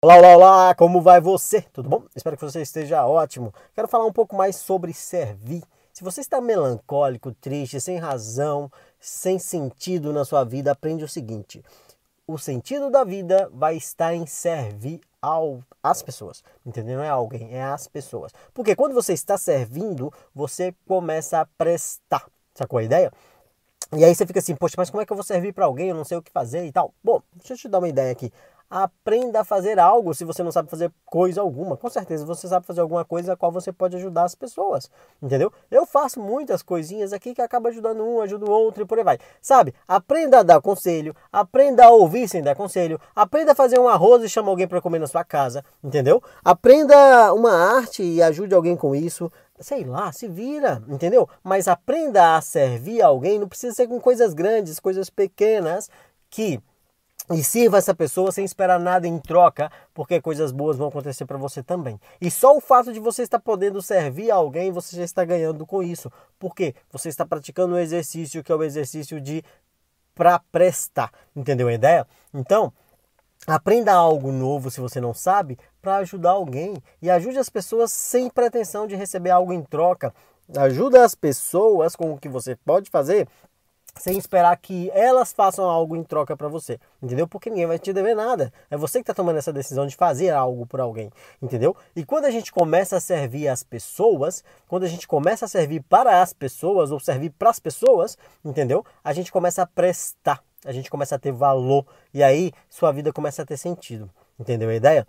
Olá, olá, olá, como vai você? Tudo bom? Espero que você esteja ótimo. Quero falar um pouco mais sobre servir. Se você está melancólico, triste, sem razão, sem sentido na sua vida, aprende o seguinte: o sentido da vida vai estar em servir ao, às pessoas, entendeu? Não é alguém, é as pessoas. Porque quando você está servindo, você começa a prestar. Sacou a ideia? E aí você fica assim, poxa, mas como é que eu vou servir para alguém? Eu não sei o que fazer e tal. Bom, deixa eu te dar uma ideia aqui. Aprenda a fazer algo se você não sabe fazer coisa alguma. Com certeza você sabe fazer alguma coisa a qual você pode ajudar as pessoas. Entendeu? Eu faço muitas coisinhas aqui que acaba ajudando um, ajuda o outro e por aí vai. Sabe? Aprenda a dar conselho, aprenda a ouvir sem dar conselho, aprenda a fazer um arroz e chama alguém para comer na sua casa. Entendeu? Aprenda uma arte e ajude alguém com isso sei lá, se vira, entendeu? Mas aprenda a servir alguém, não precisa ser com coisas grandes, coisas pequenas que e sirva essa pessoa sem esperar nada em troca, porque coisas boas vão acontecer para você também. E só o fato de você estar podendo servir alguém, você já está ganhando com isso. Porque você está praticando um exercício que é o exercício de para prestar. Entendeu a ideia? Então, aprenda algo novo se você não sabe para ajudar alguém e ajude as pessoas sem pretensão de receber algo em troca. Ajuda as pessoas com o que você pode fazer sem esperar que elas façam algo em troca para você, entendeu? Porque ninguém vai te dever nada. É você que está tomando essa decisão de fazer algo por alguém, entendeu? E quando a gente começa a servir as pessoas, quando a gente começa a servir para as pessoas ou servir para as pessoas, entendeu? A gente começa a prestar, a gente começa a ter valor e aí sua vida começa a ter sentido. Entendeu a ideia?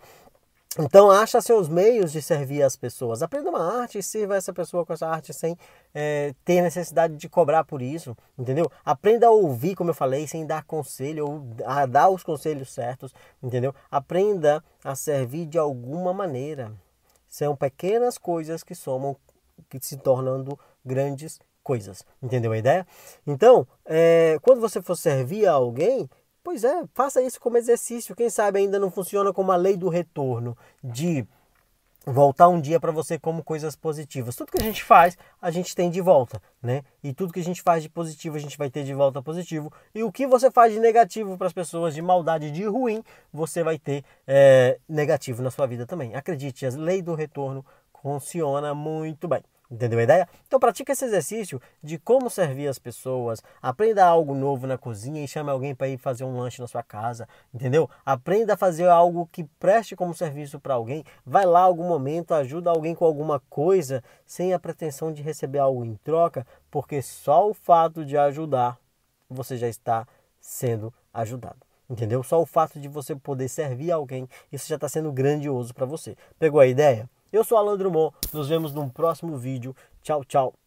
Então, acha seus meios de servir as pessoas. Aprenda uma arte e sirva essa pessoa com essa arte sem é, ter necessidade de cobrar por isso, entendeu? Aprenda a ouvir, como eu falei, sem dar conselho, ou a dar os conselhos certos, entendeu? Aprenda a servir de alguma maneira. São pequenas coisas que somam, que se tornando grandes coisas, entendeu a ideia? Então, é, quando você for servir a alguém, Pois é, faça isso como exercício. Quem sabe ainda não funciona como a lei do retorno, de voltar um dia para você como coisas positivas. Tudo que a gente faz, a gente tem de volta, né? E tudo que a gente faz de positivo, a gente vai ter de volta positivo. E o que você faz de negativo para as pessoas, de maldade, de ruim, você vai ter é, negativo na sua vida também. Acredite, a lei do retorno funciona muito bem. Entendeu a ideia? Então pratique esse exercício de como servir as pessoas. Aprenda algo novo na cozinha e chame alguém para ir fazer um lanche na sua casa. Entendeu? Aprenda a fazer algo que preste como serviço para alguém. Vai lá algum momento, ajuda alguém com alguma coisa sem a pretensão de receber algo em troca, porque só o fato de ajudar você já está sendo ajudado. Entendeu? Só o fato de você poder servir alguém, isso já está sendo grandioso para você. Pegou a ideia? Eu sou Alan Drummond, nos vemos num próximo vídeo. Tchau, tchau.